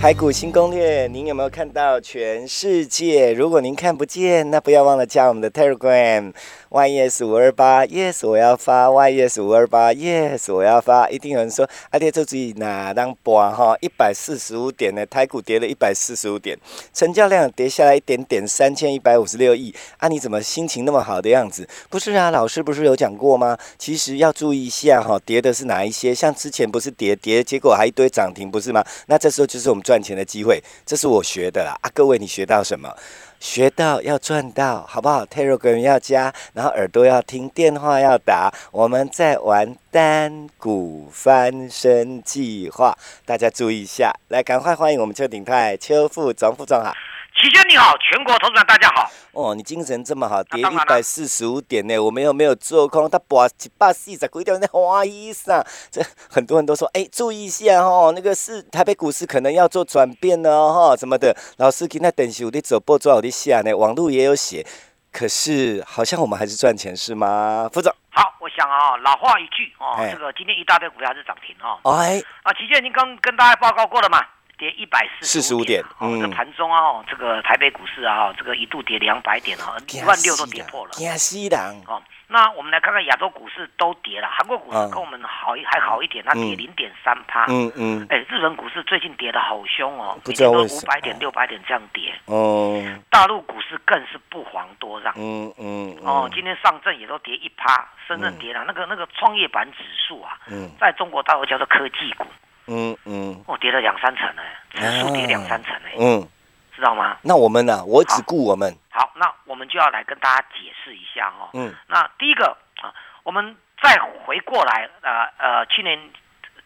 台股新攻略，您有没有看到全世界？如果您看不见，那不要忘了加我们的 Telegram。yes 五二八，yes 我要发，yes 五二八，yes 我要发。一定有人说，阿爹这注意哪当波哈？一百四十五点呢？台股跌了一百四十五点，成交量跌下来一点点，三千一百五十六亿。啊，你怎么心情那么好的样子？不是啊，老师不是有讲过吗？其实要注意一下哈，跌的是哪一些？像之前不是跌跌，结果还一堆涨停，不是吗？那这时候就是我们赚钱的机会。这是我学的啦。啊，各位你学到什么？学到要赚到，好不好？Telegram 要加，然后耳朵要听，电话要打。我们在玩单股翻身计划，大家注意一下。来，赶快欢迎我们邱鼎泰邱副总副总好。齐轩你好，全国投资者大家好。哦，你精神这么好，跌一百四十五点呢，我们又没有做空，他把一百四十几点在花衣裳，这很多人都说，哎，注意一下哦，那个是台北股市可能要做转变了哈，什么的。老师今天等下我的走播做好的下呢，网络也有写，可是好像我们还是赚钱是吗？副总，好，我想啊，老话一句哦，这个今天一大堆股票是涨停哦。哎，啊，齐轩已经刚跟大家报告过了嘛。跌一百四十五点，哦，这盘中啊，这个台北股市啊，这个一度跌两百点啊，一万六都跌破了。惊死人！哦，那我们来看看亚洲股市都跌了，韩国股市跟我们好还好一点，它跌零点三趴。嗯嗯。哎，日本股市最近跌的好凶哦，每天都五百点、六百点这样跌。哦。大陆股市更是不遑多让。嗯嗯。哦，今天上证也都跌一趴，深圳跌了，那个那个创业板指数啊，在中国大陆叫做科技股。嗯嗯，我跌了两三层呢，指数跌两三层呢，嗯，知道吗？那我们呢？我只顾我们。好，那我们就要来跟大家解释一下哈。嗯，那第一个啊，我们再回过来，呃呃，去年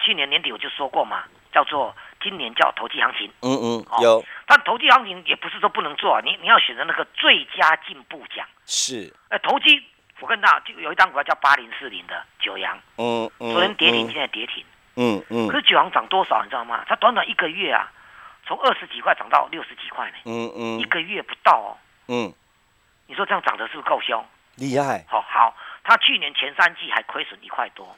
去年年底我就说过嘛，叫做今年叫投机行情。嗯嗯，有。但投机行情也不是说不能做，你你要选择那个最佳进步奖。是。哎，投机，我跟大家就有一张股票叫八零四零的九阳。嗯嗯。昨天跌停，现在跌停。嗯嗯，可是九行涨多少，你知道吗？它短短一个月啊，从二十几块涨到六十几块呢。嗯嗯，一个月不到哦。嗯，你说这样涨的是不是够凶？厉害。好好，它去年前三季还亏损一块多。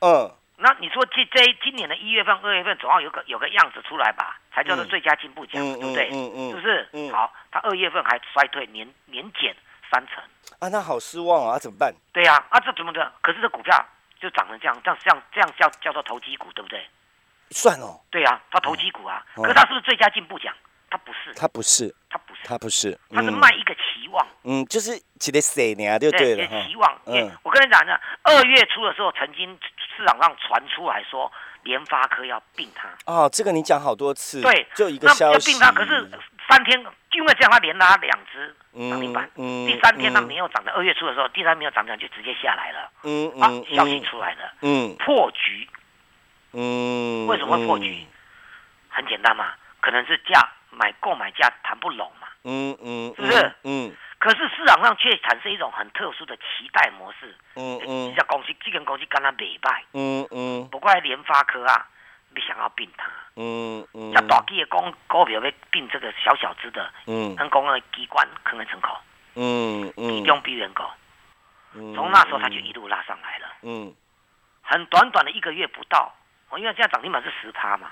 嗯，那你说这这今年的一月份、二月份总要有个有个样子出来吧，才叫做最佳进步奖，对不对？嗯嗯，是不是？嗯，好，它二月份还衰退，年年减三成。啊，那好失望啊，怎么办？对呀，啊，这怎么的？可是这股票。就长成这样，这样这样这样叫叫做投机股，对不对？算哦。对啊，它投机股啊，可是它是不是最佳进步奖？它不是。它不是。它不是。它不是。它是卖一个期望。嗯，就是几的谁呢？就对了。期望。嗯。我跟你讲呢，二月初的时候，曾经市场上传出来说，联发科要并它。哦，这个你讲好多次。对。就一个消息。并它，可是三天，因为这样，它连拉两只。涨停板，第三天它没有涨的，二月初的时候，第三没有涨涨就直接下来了。嗯啊，消息出来了，嗯，破局。嗯，为什么会破局？很简单嘛，可能是价买购买价谈不拢嘛。嗯嗯，是不是？嗯。可是市场上却产生一种很特殊的期待模式。嗯嗯。这家公司，这间公司跟他美败。嗯嗯。不怪联发科啊。你想要并它，嗯嗯，像大企业公股票要并这个小小只的，嗯，很公的机关可能成口，嗯嗯，其中比原高，从那时候它就一路拉上来了，嗯，很短短的一个月不到，哦，因为现在涨停板是十趴嘛，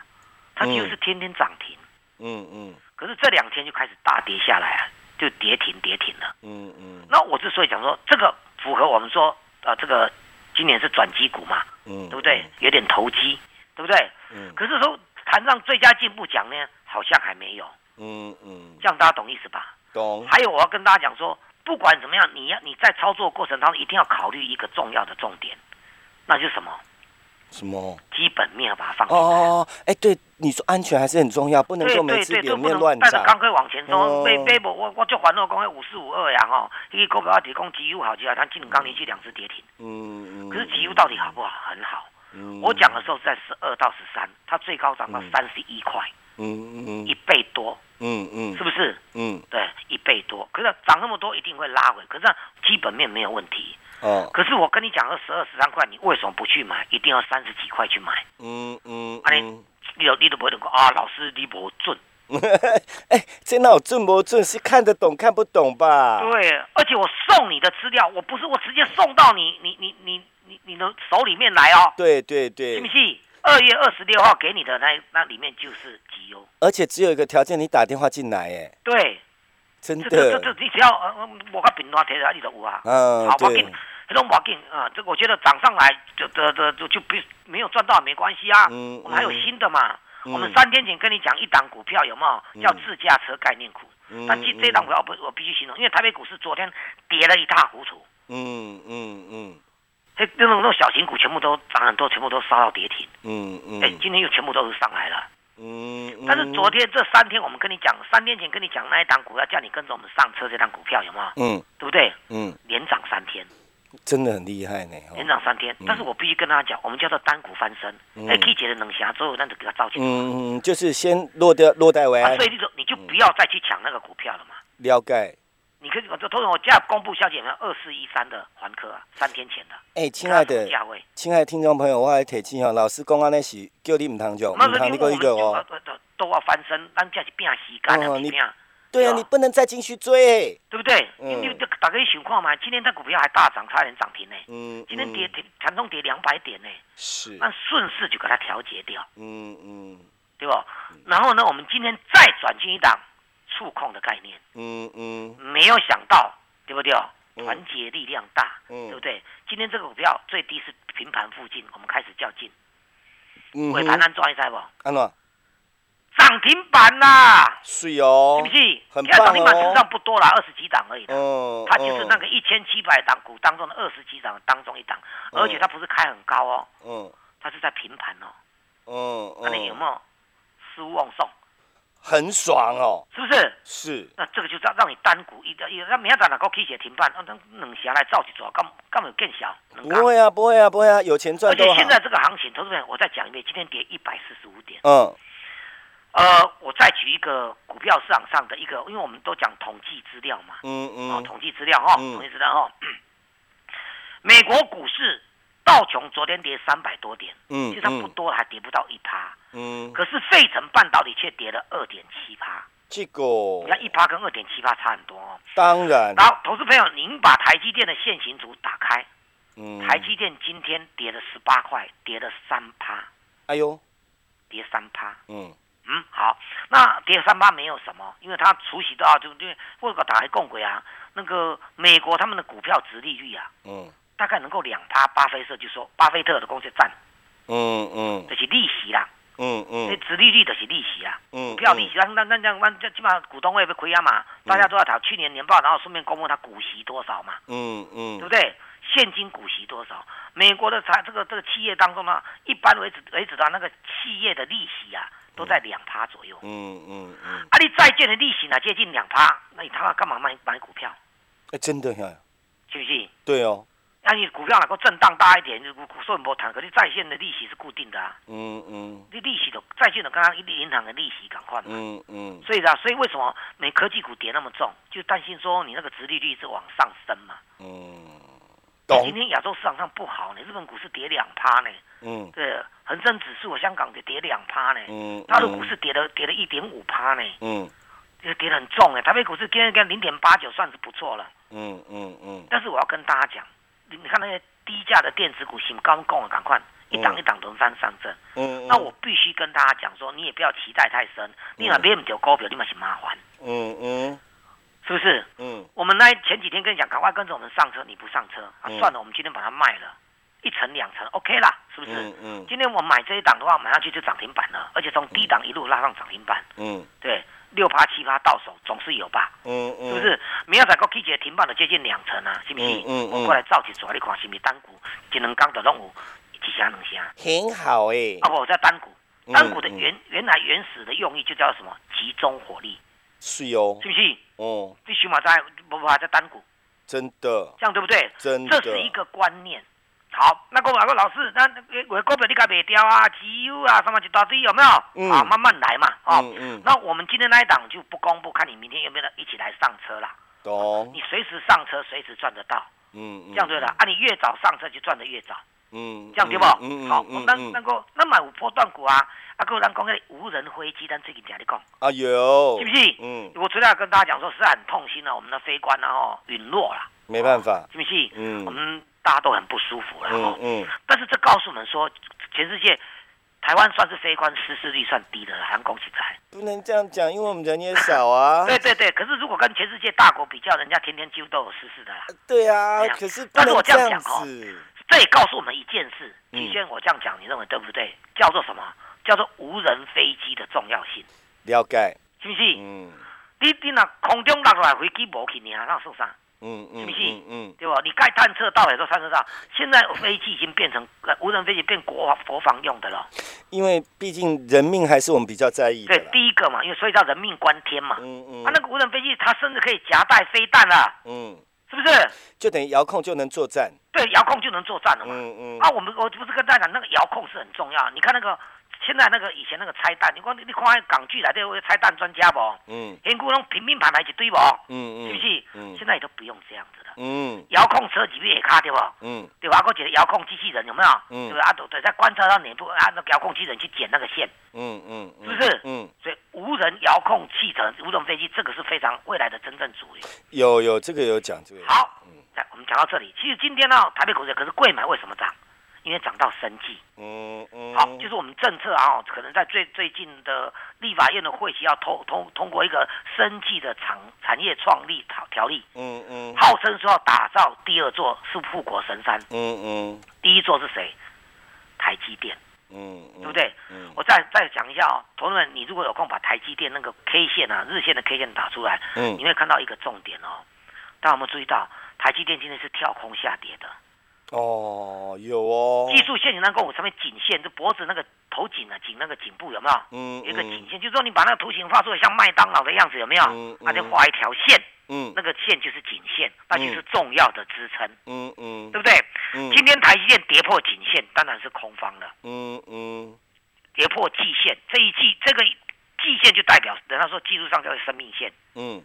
它就是天天涨停，嗯。嗯，可是这两天就开始大跌下来啊，就跌停跌停了，嗯嗯，那我之所以讲说这个符合我们说，呃，这个今年是转机股嘛，嗯，对不对？有点投机。对不对？嗯。可是说谈上最佳进步奖呢，好像还没有。嗯嗯。这样大家懂意思吧？懂。还有我要跟大家讲说，不管怎么样，你要你在操作过程当中一定要考虑一个重要的重点，那就是什么？什么？基本面要把它放进哦来。哦哦，哎，对，你说安全还是很重要，不能对够每对对，次脸都不能面乱。带着钢盔往前冲。哦买买无我我就烦恼讲，迄五四五二呀吼，一个股票提供绩优好，绩好，它今年刚连续两只跌停。嗯嗯。可是绩优到底好不好？很好。嗯我讲的时候是在十二到十三，它最高涨到嗯三十一块，嗯嗯一倍多，嗯嗯是不是？嗯对，一倍多。可是涨那么多，一定会拉回。可是基本面没有问题。哦可是我跟你讲，二十二、十三块，你为什么不去买？一定要三十几块去买？嗯嗯啊你嗯。你都你都不会讲啊，老师你不准。哎，这哪有准不准？是看得懂看不懂吧？对，而且我送你的资料，我不是我直接送到你你你你你你的手里面来哦，对对对。信不信？二月二十六号给你的那那里面就是绩优，而且只有一个条件，你打电话进来，哎，对，真的。这这的，这你只要呃呃我看平台贴的你都有啊，嗯好，我对紧，这种我紧啊，这个我觉得涨上来就就就就就不没有赚到没关系啊，嗯我们还有嗯新的嘛。嗯。我们三天前跟你讲一档股票有没有叫自驾车概念股？嗯但这这档股票不我必须形容，因为台北股市昨天跌了一塌糊涂，嗯嗯嗯这那种那种小型股全部都涨很多，全部都杀到跌停。嗯嗯哎、今天又全部都是上来了。嗯，但是昨天这三天，我们跟你讲，三天前跟你讲那一档股票，叫你跟着我们上车这档股票有没有？嗯对不对？嗯，连涨三天，真的很厉害呢，哦连涨三天。但是我必须跟大家讲，我们叫做单股翻身。嗯哎、可以解的冷侠，所有那就给它造起来。嗯嗯，就是先落掉落袋为啊，安所，以你就你就不要再去抢那个股票了嘛。了解。你可以，我通常我价公布消息？二四一三的环科啊，三天前的。哎，亲爱的价位？亲爱的听众朋友，我还提醒哦，老师讲安尼是叫你唔通做，唔通你个一个哦。呃都都要翻身，咱这是拼时间哦你的，拼。对啊，你不能再继续追。对不对？嗯你你大家想看嘛？今天这股票还大涨，差点涨停呢。嗯，今天跌嗯停，盘中跌两百点呢，是，那顺势就给它调节掉，嗯嗯对吧？然后呢，我们今天再转进一档触控的概念，嗯嗯没有想到，对不对？嗯团结力量大，嗯对不对？今天这个股票最低是平盘附近，我们开始较劲，嗯，尾盘安抓一下不？安怎？涨停板啦，是哦是不，是？很现在涨停板实际上不多啦，二十几档而已啦。嗯，它就是那嗯个一千七百档股当中的二十几档当中一档，而且它不是开很高哦，嗯它是在平盘哦。嗯那你有嗯，没有失望送？很爽哦，是不是？是，那这个就让让你单股一个，那明仔载能够起写停办，那那两侠来造一做，干干有更小？不会啊，不会啊，不会啊，有钱赚而且。现在这个行情，投资朋友，我再讲一遍，今天跌一百四十五点。嗯呃，我再举一个股票市场上的一个，因为我们都讲统计资料嘛，嗯哦，嗯统计资料哈，嗯统计资料哈。美国股市道琼昨天跌三百多点，嗯其实它不多了，还跌不到一趴。嗯，可是费城半导体却跌了二点七趴，这个你看一趴跟二点七趴差很多哦。当然，然后，投资朋友，您把台积电的现行图打开，嗯，台积电今天跌了十八块，跌了三趴，哎呦，跌三趴。嗯嗯，好，那跌三趴没有什么，因为它除息都要就因为或者打开共轨啊，那个美国他们的股票值利率啊，嗯大概能够两趴，巴菲特就说巴菲特的公司占嗯嗯这是利息啦，嗯嗯那嗯值利率的是利息啦。嗯，股票利息，那那那那这基本上股东会被亏啊嘛，大家都要讨去年年报，然后顺便公布他股息多少嘛，嗯嗯对不对？现金股息多少？美国的财这个这个企业当中呢，一般为止为止的那个企业的利息啊，都在两趴左右。嗯嗯嗯，啊，你债券的利息呢接近两趴，那你他妈干嘛买买股票？哎，真的呀，是不是？对哦，那你股票能够震荡大一点，就股说不谈，可是在线的利息是固定的啊，嗯嗯。你利息的债券的刚刚银行的利息赶快。嘛。嗯嗯所以啊，所以为什么美科技股跌那么重，就担心说你那个殖利率是往上升嘛。嗯，今，天亚洲市场上不好呢，日本股市跌两趴呢，嗯。对，恒生指数香港也跌两趴呢，嗯，大陆股市跌了跌了一点五趴呢，嗯。这跌得很重哎，台北股市今天跟零点八九算是不错了，嗯嗯嗯。但是我要跟大家讲，你你看那些低价的电子股，行刚供了赶快一档一档轮番上阵，嗯，那我必须跟大家讲说，你也不要期待太深，你若买唔到股票，你嘛是麻烦，嗯嗯。是不是？嗯。我们那前几天跟你讲，赶快跟着我们上车，你不上车啊？嗯。算了，我们今天把它卖了，一层两层，OK 啦，是不是？嗯嗯。今天我买这一档的话，买上去就涨停板了，而且从低档一路拉上涨停板，嗯。对，六趴七趴到手总是有吧？嗯嗯，是不是？明仔载个 K 节停板了接近两成啊，是不是？嗯我过来照起抓，你看是不是单股一两刚的拢有几箱两箱，很好哎。啊不，我在单股，单股的原原来原始的用意就叫什么？集中火力。是哦。是不是？哦。最起码在不不在单股。真的。这样对不对？真的。这是一个观念。好，那个哪个老师，那我股票你该卖掉啊，机油啊，什么一大堆有没有？嗯。好，慢慢来嘛。嗯嗯。那我们今天那一档就不公布，看你明天有没有一起来上车啦。懂。你随时上车，随时赚得到。嗯这样对了啊，你越早上车就赚得越早。嗯。这样对不？嗯好，那那个那买五波段股啊，啊，个人讲个无人飞机，咱最近讲你讲。啊有。是不是？嗯。我昨天跟大家讲说，是很痛心的，我们的飞官然后陨落了。没办法。是不是？嗯。我们。大家都很不舒服了，嗯嗯，但是这告诉我们说，全世界台湾算是非官失事率算低的了，还恭喜在。不能这样讲，因为我们人也少啊。对对对，可是如果跟全世界大国比较，人家天天几乎都有失事的啦。对啊，可是但是我这样讲哦，这也告诉我们一件事。提先我这样讲，你认为对不对？叫做什么？叫做无人飞机的重要性。了解。是不是？嗯。你你那空中落下来飞机无去，你还让受伤？嗯嗯，是不是？嗯，对吧？你该探测到也都探测到。现在飞机已经变成无人飞机，变国国防用的了。因为毕竟人命还是我们比较在意的。对，第一个嘛，因为所以叫人命关天嘛。嗯嗯。啊，那个无人飞机，它甚至可以夹带飞弹了。嗯，是不是？就等于遥控就能作战。对，遥控就能作战了嘛。嗯嗯。啊，我们我不是跟大家讲，那个遥控是很重要。你看那个。现在那个以前那个拆弹，你光你你看港剧来的拆弹专家不？嗯，连古龙平民盘来一堆不？嗯嗯，是不是？嗯，现在也都不用这样子了。嗯，遥控车几也卡对不？嗯，对吧？我觉得遥控机器人有没有？嗯，对吧？啊，都对，在观测到哪部按照遥控机器人去剪那个线。嗯嗯，是不是？嗯，所以无人遥控汽车、无人飞机，这个是非常未来的真正主流。有有这个有讲这个。好，嗯，来我们讲到这里。其实今天呢，台北股市可是贵买为什么涨？因为涨到生计，嗯嗯，好，就是我们政策啊，可能在最最近的立法院的会期要通通通过一个生计的产产业创立条条例，嗯嗯，号称说要打造第二座是富国神山，嗯嗯，第一座是谁？台积电，嗯，对不对？嗯，我再再讲一下哦，同志们，你如果有空把台积电那个 K 线啊，日线的 K 线打出来，嗯，你会看到一个重点哦，大家有没有注意到台积电今天是跳空下跌的？哦，有哦。技术线型那个我上面颈线，就脖子那个头颈啊，颈那个颈部有没有？嗯，一个颈线，就是说你把那个图形画出来像麦当劳的样子，有没有？嗯那就画一条线。嗯，那个线就是颈线，那就是重要的支撑。嗯嗯，对不对？嗯。今天台积电跌破颈线，当然是空方了。嗯嗯。跌破季线，这一季这个季线就代表，人家说技术上叫生命线。嗯。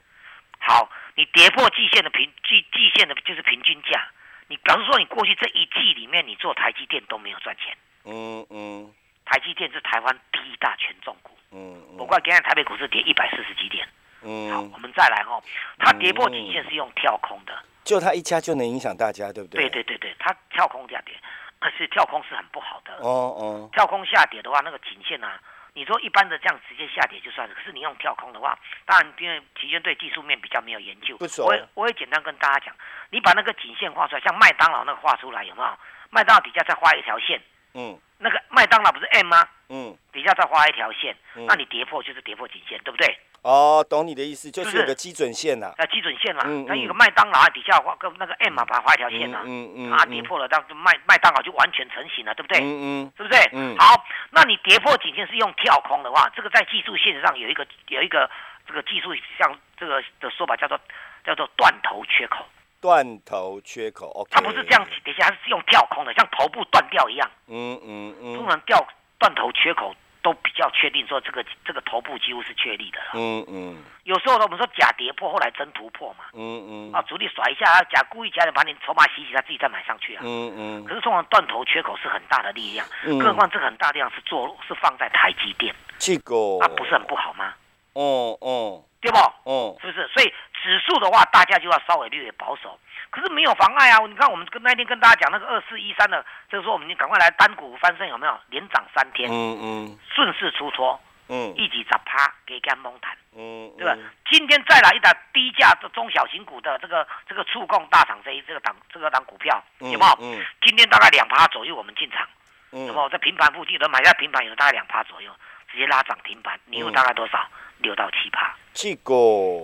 好，你跌破季线的平季季线的就是平均价。你假如说，你过去这一季里面，你做台积电都没有赚钱。嗯嗯。台积电是台湾第一大权重股。嗯嗯。不过今天台北股市跌一百四十几点。嗯。好，我们再来哦，它跌破颈线是用跳空的。就它一家就能影响大家，对不对？对对对对，它跳空下跌，可是跳空是很不好的。哦哦。跳空下跌的话，那个颈线啊。你说一般的这样直接下跌就算了，可是你用跳空的话，当然因为期间对技术面比较没有研究，我我也简单跟大家讲，你把那个颈线画出来，像麦当劳那个画出来有没有？麦当劳底下再画一条线，嗯，那个麦当劳不是 M 吗？嗯，底下再画一条线，那你跌破就是跌破颈线，对不对？哦，懂你的意思，就是有个基准线呐。啊，基准线嘛，那有个麦当劳底下画个那个 M 嘛，把它画一条线呐。嗯嗯。啊，跌破了，这样麦麦当劳就完全成型了，对不对？嗯嗯。是不是？嗯。好，那你跌破颈线是用跳空的话，这个在技术线上有一个有一个这个技术像这个的说法叫做叫做断头缺口。断头缺口，OK。它不是这样，底下是用跳空的，像头部断掉一样。嗯嗯嗯。不能掉断头缺口。都比较确定说这个这个头部几乎是确立的了。嗯嗯。有时候呢，我们说假跌破，后来真突破嘛。嗯嗯。啊，主力甩一下，假故意假的把你筹码洗洗，他自己再买上去啊。嗯嗯。可是通常断头缺口是很大的力量，更何况这个很大力量是做是放在台积电。这个。啊不是很不好吗？哦哦。对不？哦。是不是？所以指数的话，大家就要稍微略微保守。可是没有妨碍啊！你看，我们跟那天跟大家讲那个二四一三的，就是说我们你赶快来单股翻身，有没有？连涨三天，嗯嗯，顺势出脱，嗯，一起砸趴给干蒙谈，嗯，对吧？今天再来一档低价的中小型股的这个这个触控大厂这一这个档这个档股票，有没有？嗯，今天大概两趴左右，我们进场，嗯，那么在平盘附近都买下平盘，有大概两趴左右，直接拉涨停板，你有大概多少？六到七趴，这个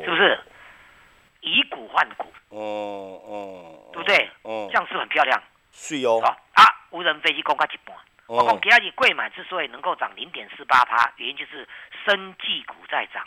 是不是？以股换股，哦哦，对不对？哦，这样是很漂亮，是哦。啊，无人飞机公开一半。我讲今日贵买之所以能够涨零点四八趴，原因就是生技股在涨。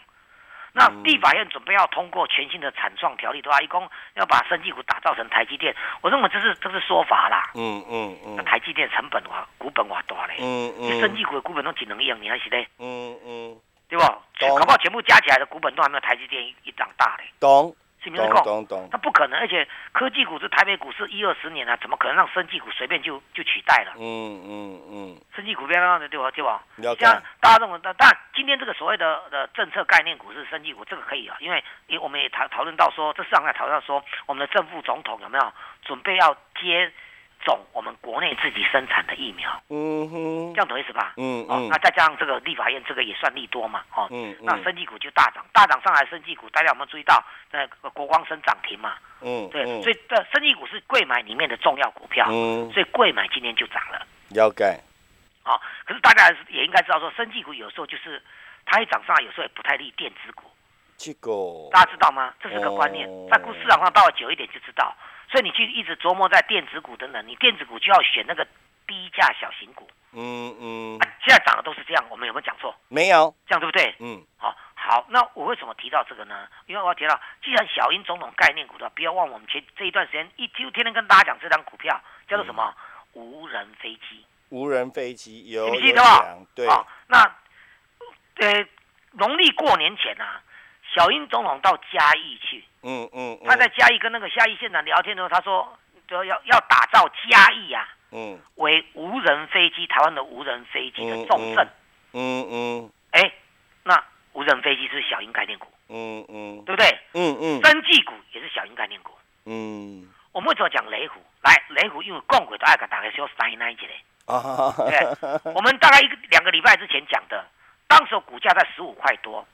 那立法院准备要通过全新的产创条例的话，一共要把生技股打造成台积电。我认为这是这是说法啦。嗯嗯嗯。那台积电成本哇，股本哇大嘞。嗯嗯。生技股的股本都只能一样，你还是嘞？嗯嗯。对不？搞不好全部加起来的股本都还没有台积电一涨大嘞。懂。懂懂懂，那不可能，而且科技股是台北股市一二十年了，怎么可能让生技股随便就就取代了？嗯嗯嗯，生技股不要让对吧？对吧？像大家认为，但但今天这个所谓的的政策概念股是生技股，这个可以啊，因为因为我们也讨讨论到说，这市场在讨论说，我们的正副总统有没有准备要接？种我们国内自己生产的疫苗，嗯哼，这样懂意思吧？嗯嗯，那再加上这个立法院这个也算利多嘛，哦，嗯那生技股就大涨，大涨上来生技股，大家有没有注意到那个国光生涨停嘛？嗯，对，所以这生技股是贵买里面的重要股票，嗯，所以贵买今天就涨了，了解。哦，可是大家也应该知道说，生技股有时候就是它一涨上来，有时候也不太利电子股，这个。大家知道吗？这是个观念，在股市场上到了久一点就知道。所以你去一直琢磨在电子股等等，你电子股就要选那个低价小型股。嗯嗯。啊现在涨的都是这样，我们有没有讲错？没有，这样对不对？嗯。好，好，那我为什么提到这个呢？因为我要提到，既然小英总统概念股的，不要忘我们前这一段时间一就天天跟大家讲这张股票叫做什么？无人飞机。无人飞机有你记得对。那呃，农历过年前啊。小英总统到嘉义去，嗯嗯，他在嘉义跟那个嘉义县长聊天的时候，他说，就要要打造嘉义啊，嗯，为无人飞机台湾的无人飞机的重镇，嗯嗯，哎，那无人飞机是小英概念股，嗯嗯，对不对？嗯嗯，生技股也是小英概念股，嗯，我们为什么讲雷虎？来，雷虎因为共轨都爱给大家说塞那一节嘞，啊，对，我们大概一个两个礼拜之前讲的，当时股价在十五块多。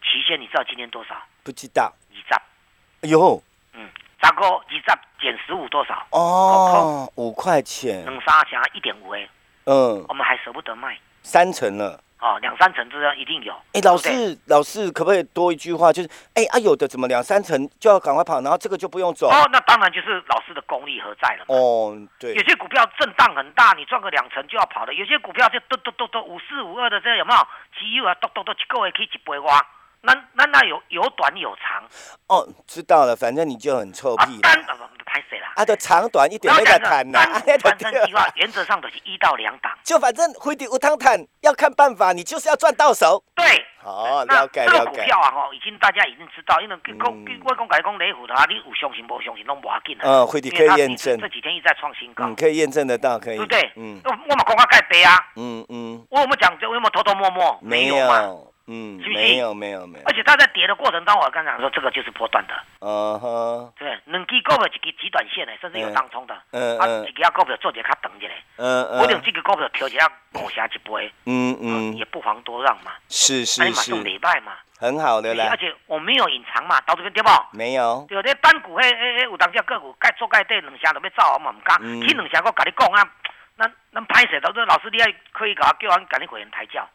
期限你知道今天多少？不知道。二十。哎呦。嗯，十个二十减十五多少？哦，五块钱。两三钱一点五哎。嗯。我们还舍不得卖。三成了。哦，两三成这样一定有。哎，老师，老师可不可以多一句话？就是，哎啊，有的怎么两三成就要赶快跑，然后这个就不用走。哦，那当然就是老师的功力何在了。哦，对。有些股票震荡很大，你赚个两成就要跑了；有些股票就嘟嘟嘟嘟五四五二的，这有没有？机油啊，嘟嘟嘟一个月可以一倍挖。那那那有有短有长哦，知道了，反正你就很臭屁。单不不拍谁啦？啊，的长短一点没得谈呐。反正计划原则上都是一到两档。就反正回底无汤谈，要看办法，你就是要赚到手。对，好，了解了解。这个股票啊，哈，已经大家已经知道，因为跟跟外公改讲雷虎的话，你有相信不相信拢无要紧啊。嗯，回底可以验证。这几天一直在创新高。嗯，可以验证得到，可以。对不对？嗯。我我们公开盖杯啊。嗯嗯。我有没有讲？我有没有偷偷摸摸？没有。嗯，没有没有没有，而且它在跌的过程中，我刚讲说这个就是波段的，嗯哼，对，两支股票一支极短线的，甚至有当冲的，嗯嗯，一支股票做一较长一点，嗯嗯，我用这个股票调一下五下一杯，嗯嗯，也不妨多让嘛，是是是，礼拜嘛，很好的啦，而且我没有隐藏嘛，到这边对不？没有，对，这单股迄迄迄，有当只个股该做该对，两下都要走，我嘛唔敢，去两下我跟你讲啊，咱咱拍摄到这老师你还可以搞叫俺赶紧回人抬轿。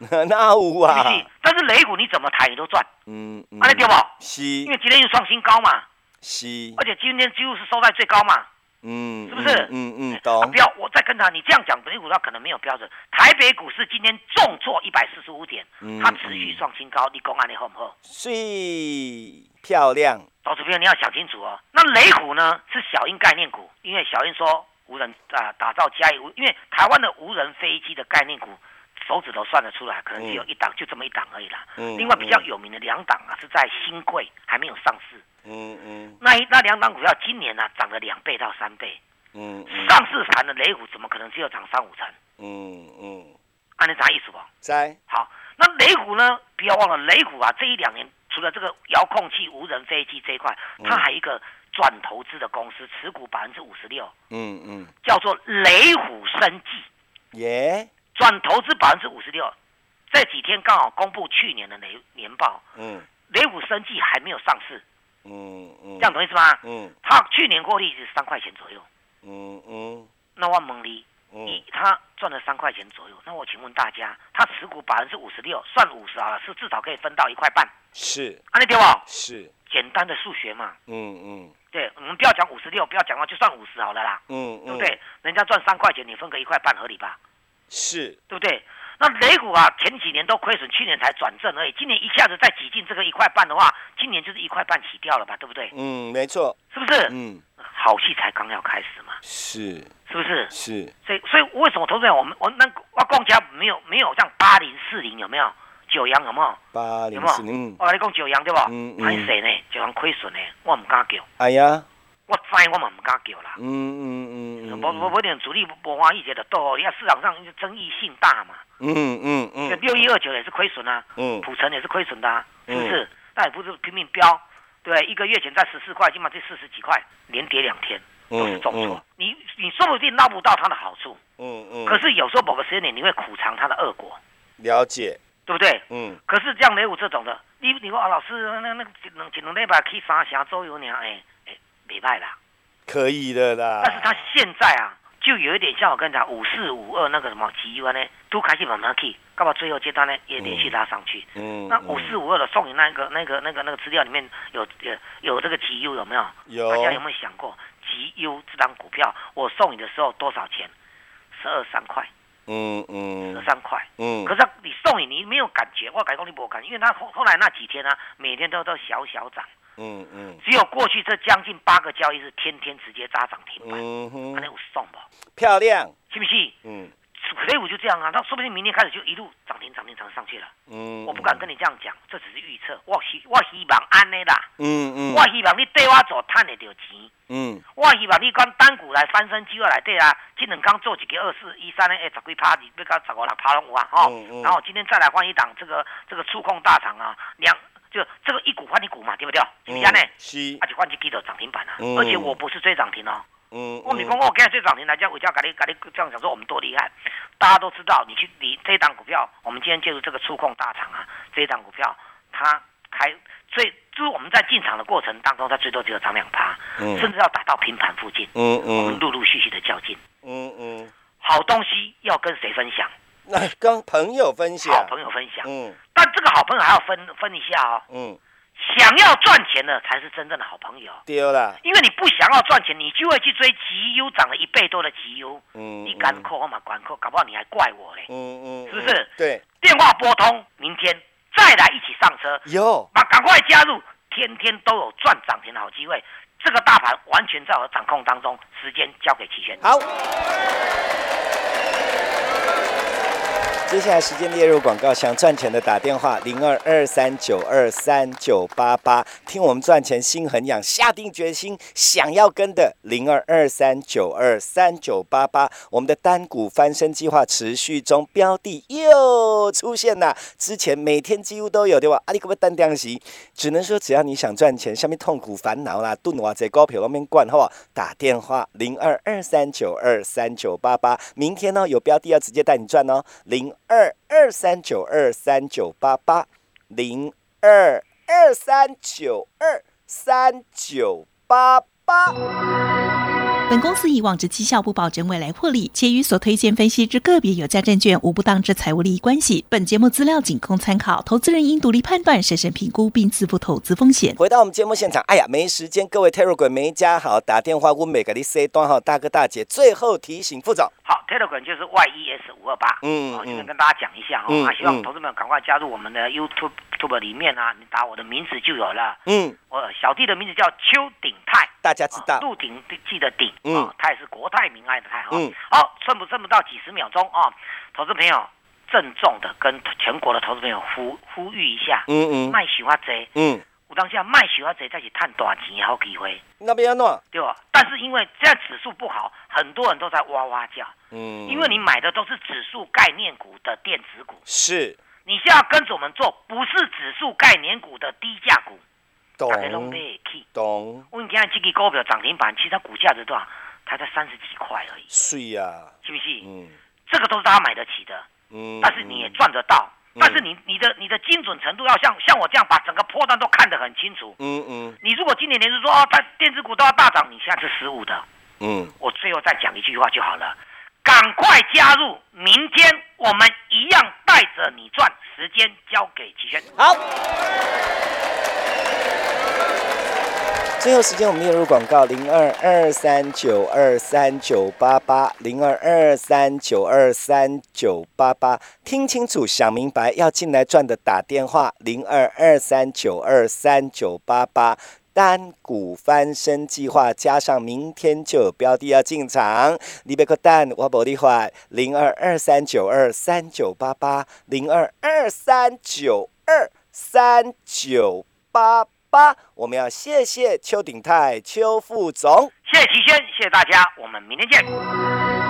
那有啊，但是雷股你怎么抬你都赚，嗯，安尼对不？是，因为今天又创新高嘛，是，而且今天几乎是收在最高嘛，嗯，是不是？嗯嗯，懂。不要，我再跟他，你这样讲雷股它可能没有标准。台北股市今天重挫一百四十五点，它持续创新高，你讲安你好不好？是，漂亮。导主编你要想清楚哦。那雷虎呢是小英概念股，因为小英说无人啊打造加无，因为台湾的无人飞机的概念股。手指头算得出来，可能只有一档，就这么一档而已啦。嗯。另外比较有名的两档啊，是在新贵还没有上市。嗯嗯。那一那两档股票今年呢涨了两倍到三倍。嗯。上市盘的雷虎怎么可能只有涨三五成？嗯嗯。按你啥意思不？在。好，那雷虎呢？不要忘了，雷虎啊，这一两年除了这个遥控器、无人飞机这一块，它还一个转投资的公司，持股百分之五十六。嗯嗯。叫做雷虎生技。耶。转投资百分之五十六，这几天刚好公布去年的年年报。嗯，雷虎生技还没有上市。嗯嗯，这样懂意思吗？嗯，他去年获利是三块钱左右。嗯嗯，那万蒙利你，以他赚了三块钱左右，那我请问大家，他持股百分之五十六，算五十好了，是至少可以分到一块半。是，安利对不？是，简单的数学嘛。嗯嗯，对，我们不要讲五十六，不要讲话，就算五十好了啦。嗯嗯，对不对？人家赚三块钱，你分个一块半，合理吧？是，对不对？那雷股啊，前几年都亏损，去年才转正而已。今年一下子再挤进这个一块半的话，今年就是一块半起掉了吧？对不对？嗯，没错，是不是？嗯，好戏才刚要开始嘛。是，是不是？是。所以，所以为什么投资人我们我那我公家没有没有像八零四零有没有？九阳有没有？八零四零。我跟你讲九阳对不？嗯嗯。还谁呢？九阳亏损呢，我唔敢叫。哎呀。我知我嘛唔敢叫啦。嗯嗯嗯。无无无点主力不欢喜觉得多，你看市场上争议性大嘛。嗯嗯嗯。六一二九也是亏损啊。嗯。普成也是亏损的，是不是？那也不是拼命飙，对，一个月前在十四块，起码这四十几块，连跌两天都是重挫。你你说不定捞不到它的好处。嗯嗯。可是有时候某个时间点，你会苦尝它的恶果。了解。对不对？嗯。可是这样雷武这种的，你你说啊，老师那那只能只能那把去三峡周游呢？哎哎，没败啦，可以的啦。但是他现在啊，就有一点像我跟你讲，五四五二那个什么吉优呢，都开始慢慢去，干嘛最后阶段呢也连续拉上去。嗯。那五四五二的送你那个那个那个那个资料里面有有有这个吉优有没有？有。大家有没有想过吉优这张股票，我送你的时候多少钱？十二三块。嗯嗯，十三块。嗯，可是你送你，你没有感觉，我感觉你不感，因为他后后来那几天呢，每天都都小小涨。嗯嗯，只有过去这将近八个交易日，天天直接扎涨停板。嗯哼，那有送不？漂亮，是不是？嗯。可以，我就这样啊，那说不定明天开始就一路涨停涨停涨上去了。嗯，我不敢跟你这样讲，这只是预测。我希我希望安的啦。嗯嗯，我希望你对我做，赚得到钱。嗯，我希望你讲单股来翻身机会来对啊。今两刚做几个二四一三的，哎，十几趴，你要搞十五六趴拢有啊，哈。然后今天再来换一档这个这个触控大厂啊，两就这个一股换一股嘛，对不对？是不是呢？是。而且换几几的涨停板啊，而且我不是追涨停哦。嗯，我你讲我今日追涨停来讲，我叫跟你跟你这样讲说我们多厉害，大家都知道，你去你这档股票，我们今天介入这个触控大厂啊，这一档股票它开最就是我们在进场的过程当中，它最多只有涨两趴，嗯，甚至要打到平盘附近，嗯嗯，我们陆陆续续的较劲，嗯嗯，好东西要跟谁分享？那跟朋友分享，好朋友分享，嗯，但这个好朋友还要分分一下哦，嗯。想要赚钱的才是真正的好朋友。丢了，因为你不想要赚钱，你就会去追绩优涨了一倍多的绩优。嗯，你敢扣嘛？敢扣，搞不好你还怪我嘞。嗯嗯，是不是？对，电话拨通，明天再来一起上车。有，那赶快加入，天天都有赚涨停的好机会。这个大盘完全在我掌控当中，时间交给齐全。好。接下来时间列入广告，想赚钱的打电话零二二三九二三九八八，听我们赚钱心很痒，下定决心想要跟的零二二三九二三九八八，我们的单股翻身计划持续中，标的又出现了，之前每天几乎都有对吧？阿里可不单点息，只能说只要你想赚钱，下面痛苦烦恼啦，炖哇在高票外面灌好不好？打电话零二二三九二三九八八，明天呢有标的要直接带你赚哦，零。二二三九二三九八八零二二三九二三九八八。本公司以往之绩效不保证未来获利，且与所推荐分析之个别有价证券无不当之财务利益关系。本节目资料仅供参考，投资人应独立判断、审慎评估并自负投资风险。回到我们节目现场，哎呀，没时间，各位 Telegram 没加好，打电话问每个的 C 端号大哥大姐。最后提醒副总，好，Telegram 就是 YES 五二八，嗯，好，这边跟大家讲一下哦，啊，希望投资们赶快加入我们的 YouTube。YouTube 里面啊，你打我的名字就有了。嗯，我小弟的名字叫邱鼎泰，大家知道。鹿鼎记的鼎，嗯，泰是国泰民安的泰哈。嗯，好，剩不剩不到几十秒钟啊？投资朋友，郑重的跟全国的投资朋友呼呼吁一下。嗯嗯。卖喜花贼，嗯，我当下卖喜花贼再去探多少钱好机会。那边弄对吧？但是因为现在指数不好，很多人都在哇哇叫。嗯。因为你买的都是指数概念股的电子股。是。你现在跟着我们做，不是指数概念股的低价股，懂？懂。我跟你讲，这个股票涨停板，其实它股价是多少？它才三十几块而已。是呀，是不是？嗯，这个都是大家买得起的。嗯，但是你也赚得到，但是你你的你的精准程度要像像我这样把整个破段都看得很清楚。嗯嗯。你如果今年年是说哦，它电子股都要大涨，你现在是失误的。嗯。我最后再讲一句话就好了。赶快加入，明天我们一样带着你赚。时间交给齐轩。好。最后时间，我们列入广告：零二二三九二三九八八，零二二三九二三九八八。听清楚，想明白，要进来赚的打电话：零二二三九二三九八八。单股翻身计划加上明天就有标的要进场，你别个蛋我保你话零二二三九二三九八八零二二三九二三九八八，我们要谢谢邱鼎泰邱副总，谢谢齐轩，谢谢大家，我们明天见。